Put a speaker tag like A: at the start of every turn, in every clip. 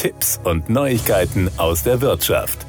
A: Tipps und Neuigkeiten aus der Wirtschaft.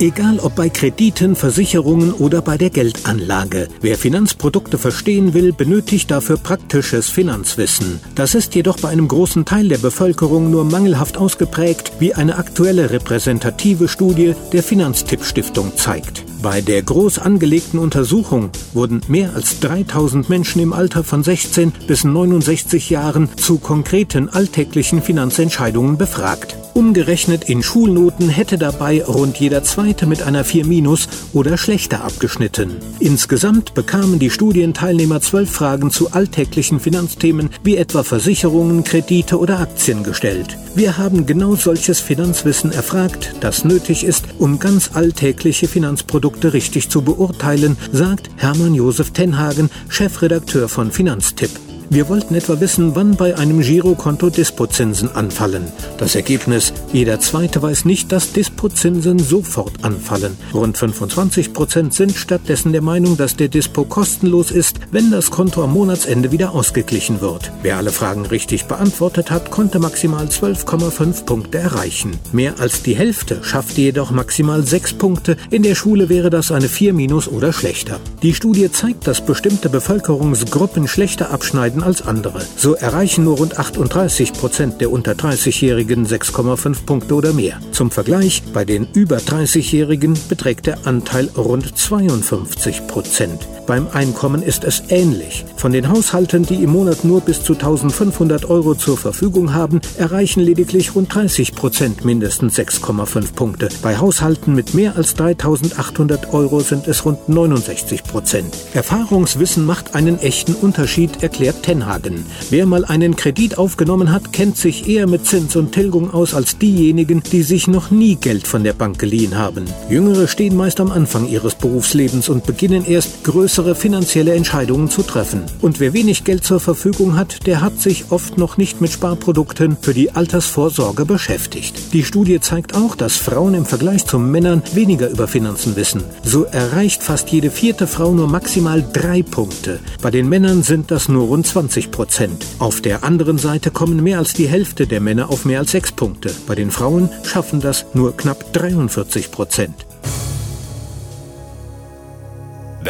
B: Egal ob bei Krediten, Versicherungen oder bei der Geldanlage. Wer Finanzprodukte verstehen will, benötigt dafür praktisches Finanzwissen. Das ist jedoch bei einem großen Teil der Bevölkerung nur mangelhaft ausgeprägt, wie eine aktuelle repräsentative Studie der Finanztipp Stiftung zeigt. Bei der groß angelegten Untersuchung wurden mehr als 3000 Menschen im Alter von 16 bis 69 Jahren zu konkreten alltäglichen Finanzentscheidungen befragt. Umgerechnet in Schulnoten hätte dabei rund jeder Zweite mit einer 4 minus oder schlechter abgeschnitten. Insgesamt bekamen die Studienteilnehmer zwölf Fragen zu alltäglichen Finanzthemen wie etwa Versicherungen, Kredite oder Aktien gestellt. Wir haben genau solches Finanzwissen erfragt, das nötig ist, um ganz alltägliche Finanzprodukte richtig zu beurteilen, sagt Hermann Josef Tenhagen, Chefredakteur von Finanztipp. Wir wollten etwa wissen, wann bei einem Girokonto Dispozinsen anfallen. Das Ergebnis, jeder Zweite weiß nicht, dass Dispozinsen sofort anfallen. Rund 25 Prozent sind stattdessen der Meinung, dass der Dispo kostenlos ist, wenn das Konto am Monatsende wieder ausgeglichen wird. Wer alle Fragen richtig beantwortet hat, konnte maximal 12,5 Punkte erreichen. Mehr als die Hälfte schaffte jedoch maximal 6 Punkte. In der Schule wäre das eine 4 minus oder schlechter. Die Studie zeigt, dass bestimmte Bevölkerungsgruppen schlechter abschneiden als andere. So erreichen nur rund 38 Prozent der unter 30-Jährigen 6,5 Punkte oder mehr. Zum Vergleich, bei den über 30-Jährigen beträgt der Anteil rund 52 Prozent. Beim Einkommen ist es ähnlich. Von den Haushalten, die im Monat nur bis zu 1500 Euro zur Verfügung haben, erreichen lediglich rund 30 Prozent mindestens 6,5 Punkte. Bei Haushalten mit mehr als 3800 Euro sind es rund 69 Prozent. Erfahrungswissen macht einen echten Unterschied, erklärt Tenhagen. Wer mal einen Kredit aufgenommen hat, kennt sich eher mit Zins und Tilgung aus als diejenigen, die sich noch nie Geld von der Bank geliehen haben. Jüngere stehen meist am Anfang ihres Berufslebens und beginnen erst größer größere finanzielle Entscheidungen zu treffen. Und wer wenig Geld zur Verfügung hat, der hat sich oft noch nicht mit Sparprodukten für die Altersvorsorge beschäftigt. Die Studie zeigt auch, dass Frauen im Vergleich zu Männern weniger über Finanzen wissen. So erreicht fast jede vierte Frau nur maximal drei Punkte. Bei den Männern sind das nur rund 20 Prozent. Auf der anderen Seite kommen mehr als die Hälfte der Männer auf mehr als sechs Punkte. Bei den Frauen schaffen das nur knapp 43 Prozent.